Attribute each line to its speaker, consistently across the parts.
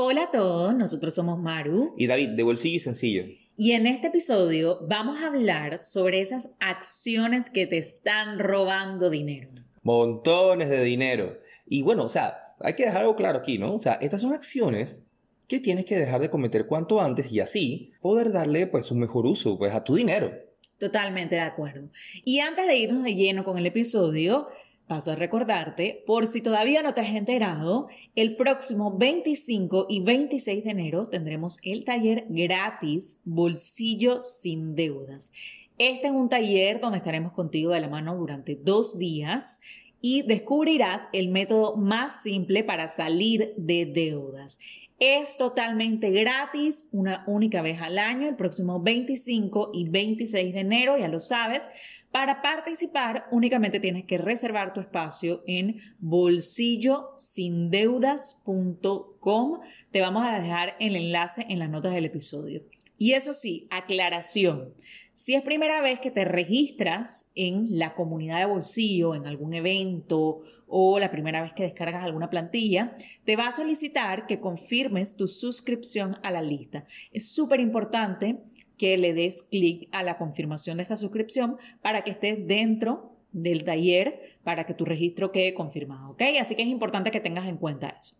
Speaker 1: Hola a todos, nosotros somos Maru.
Speaker 2: Y David, de bolsillo y sencillo.
Speaker 1: Y en este episodio vamos a hablar sobre esas acciones que te están robando dinero.
Speaker 2: Montones de dinero. Y bueno, o sea, hay que dejar algo claro aquí, ¿no? O sea, estas son acciones que tienes que dejar de cometer cuanto antes y así poder darle pues un mejor uso pues a tu dinero.
Speaker 1: Totalmente de acuerdo. Y antes de irnos de lleno con el episodio, Paso a recordarte, por si todavía no te has enterado, el próximo 25 y 26 de enero tendremos el taller gratis Bolsillo sin deudas. Este es un taller donde estaremos contigo de la mano durante dos días y descubrirás el método más simple para salir de deudas. Es totalmente gratis, una única vez al año, el próximo 25 y 26 de enero, ya lo sabes. Para participar, únicamente tienes que reservar tu espacio en bolsillosindeudas.com. Te vamos a dejar el enlace en las notas del episodio. Y eso sí, aclaración. Si es primera vez que te registras en la comunidad de bolsillo, en algún evento o la primera vez que descargas alguna plantilla, te va a solicitar que confirmes tu suscripción a la lista. Es súper importante que le des clic a la confirmación de esta suscripción para que estés dentro del taller para que tu registro quede confirmado, ¿ok? Así que es importante que tengas en cuenta eso.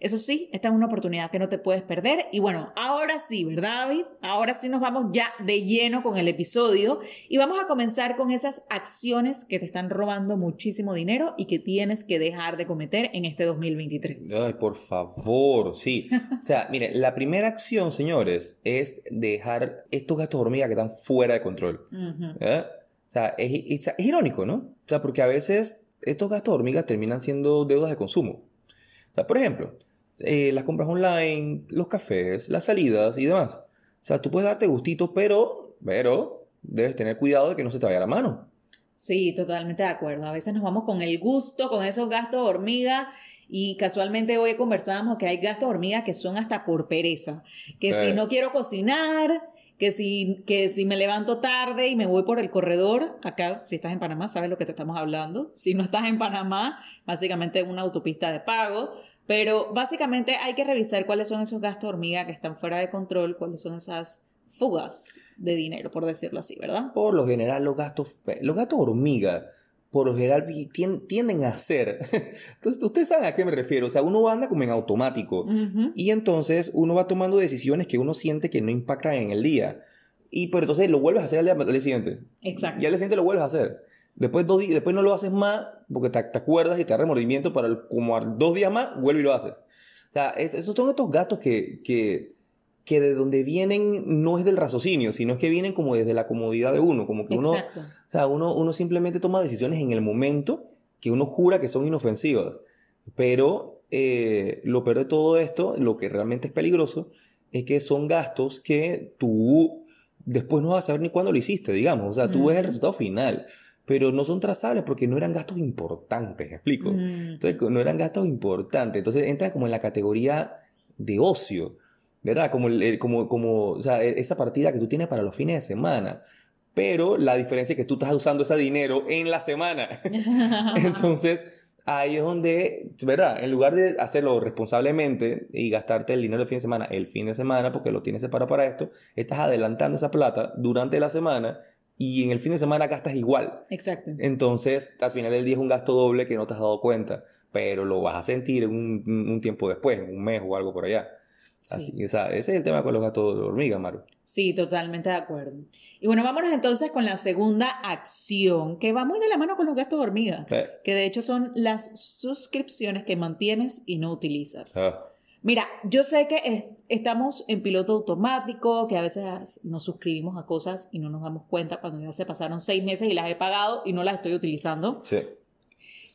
Speaker 1: Eso sí, esta es una oportunidad que no te puedes perder. Y bueno, ahora sí, ¿verdad, David? Ahora sí nos vamos ya de lleno con el episodio y vamos a comenzar con esas acciones que te están robando muchísimo dinero y que tienes que dejar de cometer en este 2023.
Speaker 2: Ay, por favor, sí. O sea, mire, la primera acción, señores, es dejar estos gastos de hormiga que están fuera de control. O sea, es, es irónico, ¿no? O sea, porque a veces estos gastos de hormiga terminan siendo deudas de consumo. O sea, por ejemplo, eh, las compras online, los cafés, las salidas y demás. O sea, tú puedes darte gustito, pero, pero debes tener cuidado de que no se te vaya la mano.
Speaker 1: Sí, totalmente de acuerdo. A veces nos vamos con el gusto, con esos gastos de hormiga. Y casualmente hoy conversábamos que hay gastos de hormiga que son hasta por pereza. Que si no quiero cocinar, que si, que si me levanto tarde y me voy por el corredor, acá si estás en Panamá sabes lo que te estamos hablando. Si no estás en Panamá, básicamente una autopista de pago. Pero básicamente hay que revisar cuáles son esos gastos hormiga que están fuera de control, cuáles son esas fugas de dinero, por decirlo así, ¿verdad?
Speaker 2: Por lo general, los gastos, los gastos hormiga, por lo general tienden a ser. Entonces, ustedes saben a qué me refiero. O sea, uno anda como en automático. Y entonces uno va tomando decisiones que uno siente que no impactan en el día. Y pero entonces lo vuelves a hacer al día, al día siguiente.
Speaker 1: Exacto.
Speaker 2: Y al día siguiente lo vuelves a hacer. Después, dos después no lo haces más porque te, acuerdas y te da remordimiento para como dos días más, vuelve y lo haces. O sea, esos son estos gastos que, que, que de donde vienen no es del raciocinio, sino es que vienen como desde la comodidad de uno. Como que uno, o sea, uno, uno simplemente toma decisiones en el momento que uno jura que son inofensivas. Pero eh, lo peor de todo esto, lo que realmente es peligroso, es que son gastos que tú después no vas a saber ni cuándo lo hiciste, digamos. O sea, tú ves el resultado final pero no son trazables porque no eran gastos importantes, ¿me explico? Mm. Entonces, no eran gastos importantes, entonces entran como en la categoría de ocio, ¿verdad? Como, como, como o sea, e, esa partida que tú tienes para los fines de semana, pero la diferencia es que tú estás usando ese dinero en la semana. entonces, ahí es donde, ¿verdad? En lugar de hacerlo responsablemente y gastarte el dinero del fin de semana el fin de semana, porque lo tienes separado para esto, estás adelantando esa plata durante la semana y en el fin de semana gastas igual.
Speaker 1: Exacto.
Speaker 2: Entonces, al final del día es un gasto doble que no te has dado cuenta, pero lo vas a sentir un, un tiempo después, un mes o algo por allá. Así, ese es el tema con los gastos de hormiga, Maru.
Speaker 1: Sí, totalmente de acuerdo. Y bueno, vámonos entonces con la segunda acción, que va muy de la mano con los gastos de hormiga, que de hecho son las suscripciones que mantienes y no utilizas. Ah. Mira, yo sé que estamos en piloto automático, que a veces nos suscribimos a cosas y no nos damos cuenta cuando ya se pasaron seis meses y las he pagado y no las estoy utilizando.
Speaker 2: Sí.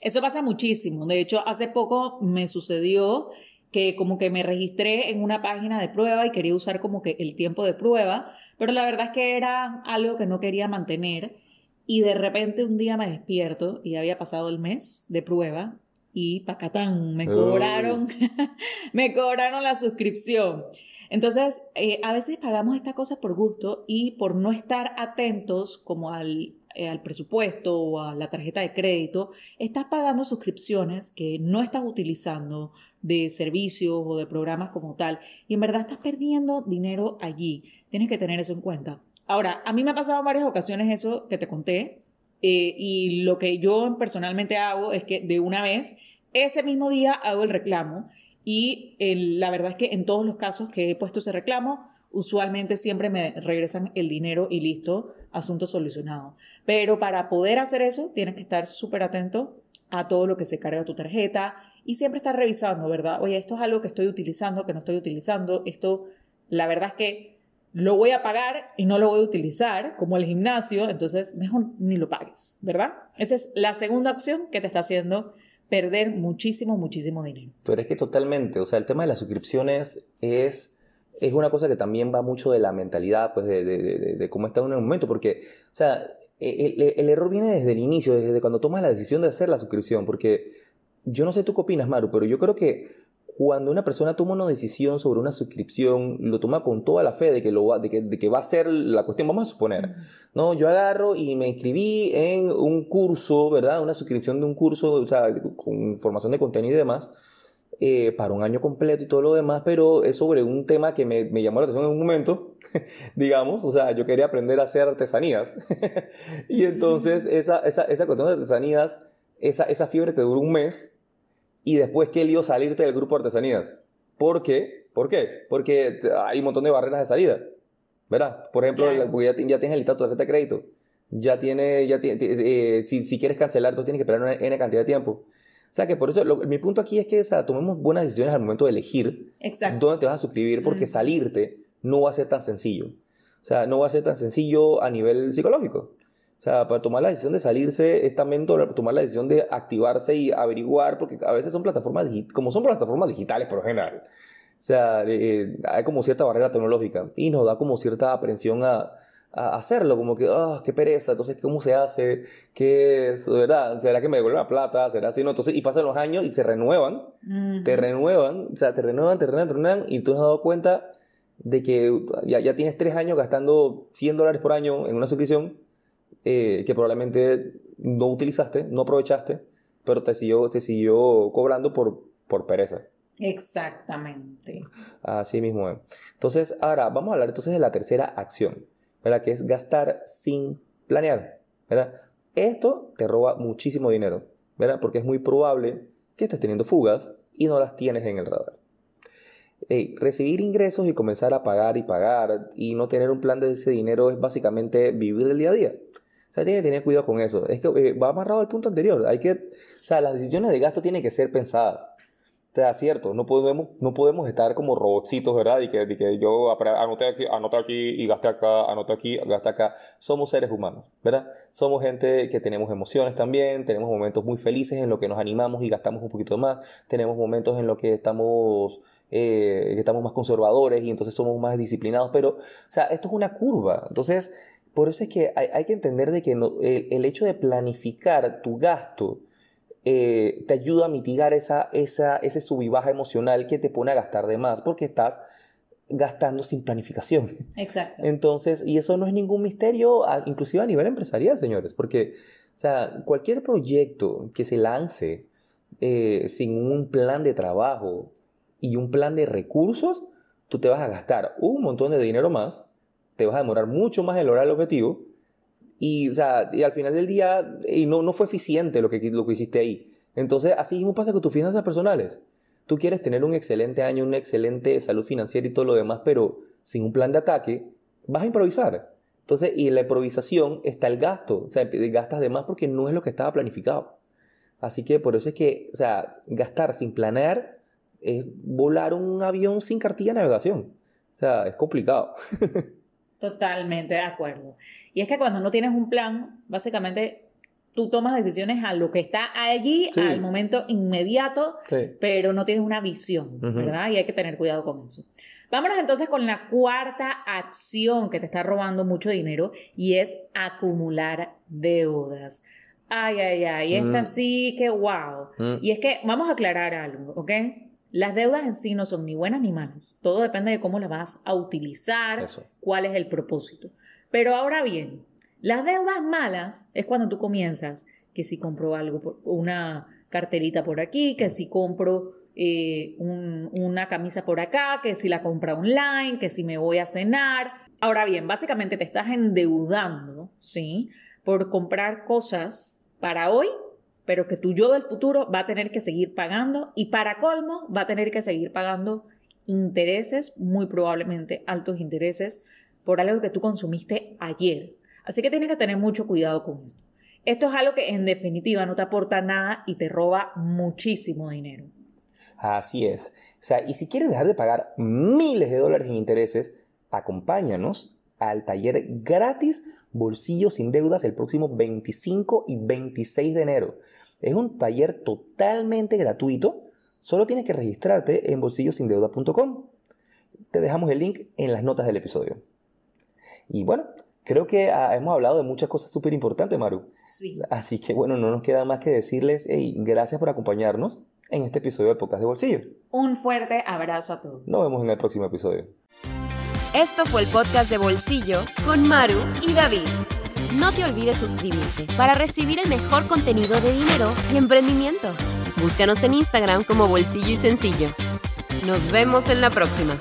Speaker 1: Eso pasa muchísimo. De hecho, hace poco me sucedió que como que me registré en una página de prueba y quería usar como que el tiempo de prueba, pero la verdad es que era algo que no quería mantener y de repente un día me despierto y había pasado el mes de prueba y pacatán, me cobraron, me cobraron la suscripción. Entonces, eh, a veces pagamos estas cosas por gusto y por no estar atentos como al, eh, al presupuesto o a la tarjeta de crédito, estás pagando suscripciones que no estás utilizando de servicios o de programas como tal y en verdad estás perdiendo dinero allí. Tienes que tener eso en cuenta. Ahora, a mí me ha pasado en varias ocasiones eso que te conté eh, y lo que yo personalmente hago es que de una vez, ese mismo día hago el reclamo y la verdad es que en todos los casos que he puesto ese reclamo, usualmente siempre me regresan el dinero y listo, asunto solucionado. Pero para poder hacer eso, tienes que estar súper atento a todo lo que se carga tu tarjeta y siempre estar revisando, ¿verdad? Oye, esto es algo que estoy utilizando, que no estoy utilizando, esto, la verdad es que lo voy a pagar y no lo voy a utilizar, como el gimnasio, entonces mejor ni lo pagues, ¿verdad? Esa es la segunda opción que te está haciendo perder muchísimo, muchísimo dinero.
Speaker 2: Pero es que totalmente, o sea, el tema de las suscripciones es, es una cosa que también va mucho de la mentalidad, pues de, de, de, cómo está uno en un momento, porque, o sea, el, el, error viene desde el inicio, desde cuando tomas la decisión de hacer la suscripción, porque yo no sé tú qué opinas, Maru, pero yo creo que cuando una persona toma una decisión sobre una suscripción, lo toma con toda la fe de que, lo va, de que, de que va a ser la cuestión, vamos a suponer, ¿no? Yo agarro y me inscribí en un curso, ¿verdad? Una suscripción de un curso, o sea, con formación de contenido y demás, eh, para un año completo y todo lo demás, pero es sobre un tema que me, me llamó la atención en un momento, digamos, o sea, yo quería aprender a hacer artesanías. y entonces esa, esa, esa cuestión de artesanías, esa, esa fiebre te duró un mes y después qué lío salirte del grupo de artesanías. ¿Por qué? ¿Por qué? Porque hay un montón de barreras de salida. ¿Verdad? Por ejemplo, ya, ya tienes el tarjeta de crédito. Ya tiene, ya tiene, eh, si, si, quieres cancelar, tú tienes que esperar una N cantidad de tiempo. O sea que por eso, mi punto aquí es que o sea, tomemos buenas decisiones al momento de elegir
Speaker 1: Exacto.
Speaker 2: dónde te vas a suscribir, porque salirte no va a ser tan sencillo. O sea, no va a ser tan sencillo a nivel psicológico. O sea, para tomar la decisión de salirse es también tomar la decisión de activarse y averiguar, porque a veces son plataformas, como son plataformas digitales por lo general. O sea, eh, hay como cierta barrera tecnológica y nos da como cierta aprensión a, a hacerlo, como que, ah, qué pereza, entonces, ¿cómo se hace? ¿Qué es? ¿Verdad? ¿Será que me devuelve la plata? ¿Será así? No, entonces, y pasan los años y se renuevan, te renuevan, o sea, te renuevan, te renuevan, te renuevan, y tú has dado cuenta de que ya, ya tienes tres años gastando 100 dólares por año en una suscripción eh, que probablemente no utilizaste, no aprovechaste, pero te siguió, te siguió cobrando por, por pereza.
Speaker 1: Exactamente.
Speaker 2: Así mismo es. Entonces, ahora vamos a hablar entonces de la tercera acción, ¿verdad? Que es gastar sin planear, ¿verdad? Esto te roba muchísimo dinero, ¿verdad? Porque es muy probable que estés teniendo fugas y no las tienes en el radar. recibir ingresos y comenzar a pagar y pagar y no tener un plan de ese dinero es básicamente vivir del día a día. O sea, tiene que tener cuidado con eso. Es que eh, va amarrado al punto anterior. Hay que, o sea, las decisiones de gasto tienen que ser pensadas. O sea, cierto, no podemos, no podemos estar como robotcitos, ¿verdad? Y que, que yo anoté aquí, anoté aquí y gasté acá, anoté aquí, gasté acá. Somos seres humanos, ¿verdad? Somos gente que tenemos emociones también, tenemos momentos muy felices en los que nos animamos y gastamos un poquito más, tenemos momentos en los que estamos, eh, que estamos más conservadores y entonces somos más disciplinados, pero, o sea, esto es una curva. Entonces, por eso es que hay, que entender de que el, hecho de planificar tu gasto eh, te ayuda a mitigar esa, esa, ese sub y baja emocional que te pone a gastar de más, porque estás gastando sin planificación.
Speaker 1: Exacto.
Speaker 2: Entonces, y eso no es ningún misterio, inclusive a nivel empresarial, señores, porque o sea, cualquier proyecto que se lance eh, sin un plan de trabajo y un plan de recursos, tú te vas a gastar un montón de dinero más te vas a demorar mucho más en lograr el objetivo. Y, o sea, y al final del día y no, no fue eficiente lo que, lo que hiciste ahí. Entonces, así mismo pasa con tus finanzas personales. Tú quieres tener un excelente año, una excelente salud financiera y todo lo demás, pero sin un plan de ataque, vas a improvisar. Entonces, y en la improvisación está el gasto. O sea, gastas de más porque no es lo que estaba planificado. Así que por eso es que, o sea, gastar sin planear es volar un avión sin cartilla de navegación. O sea, es complicado.
Speaker 1: Totalmente de acuerdo. Y es que cuando no tienes un plan, básicamente tú tomas decisiones a lo que está allí,
Speaker 2: Sí.
Speaker 1: al momento inmediato,
Speaker 2: Sí.
Speaker 1: pero no tienes una visión,
Speaker 2: Ujú.
Speaker 1: ¿verdad? Y hay que tener cuidado con eso. Vámonos entonces con la cuarta acción que te está robando mucho dinero y es acumular deudas. Ay, ay, ay, esta
Speaker 2: Mm.
Speaker 1: sí que wow.
Speaker 2: Mm.
Speaker 1: Y es que vamos a aclarar algo, ¿ok? Las deudas en sí no son ni buenas ni malas. Todo depende de cómo las vas a utilizar,
Speaker 2: Eso.
Speaker 1: cuál es el propósito. Pero ahora bien, las deudas malas es cuando tú comienzas que si compro algo, por- una carterita por aquí, que si compro eh, un- una camisa por acá, que si la compra online, que si me voy a cenar. Ahora bien, básicamente te estás endeudando, ¿sí? Por comprar cosas para hoy, pero que tu yo del futuro va a tener que seguir pagando y para colmo va a tener que seguir pagando intereses, muy probablemente altos intereses, por algo que tú consumiste ayer. Así que tienes que tener mucho cuidado con esto. Esto es algo que en definitiva no te aporta nada y te roba muchísimo dinero.
Speaker 2: Así es. O sea, y si quieres dejar de pagar miles de dólares en intereses, acompáñanos al taller gratis Bolsillo sin Deudas el próximo 25 y 26 de enero. Es un taller totalmente gratuito. Solo tienes que registrarte en bolsillosindeuda.com. Te dejamos el link en las notas del episodio. Y bueno, creo que ah, hemos hablado de muchas cosas súper importantes, Maru.
Speaker 1: Sí.
Speaker 2: Así que bueno, no nos queda más que decirles, hey, gracias por acompañarnos en este episodio del podcast de Bolsillo.
Speaker 1: Un fuerte abrazo a todos.
Speaker 2: Nos vemos en el próximo episodio.
Speaker 3: Esto fue el podcast de Bolsillo con Maru y David. No te olvides suscribirte para recibir el mejor contenido de dinero y emprendimiento. Búscanos en Instagram como Bolsillo y Sencillo. Nos vemos en la próxima.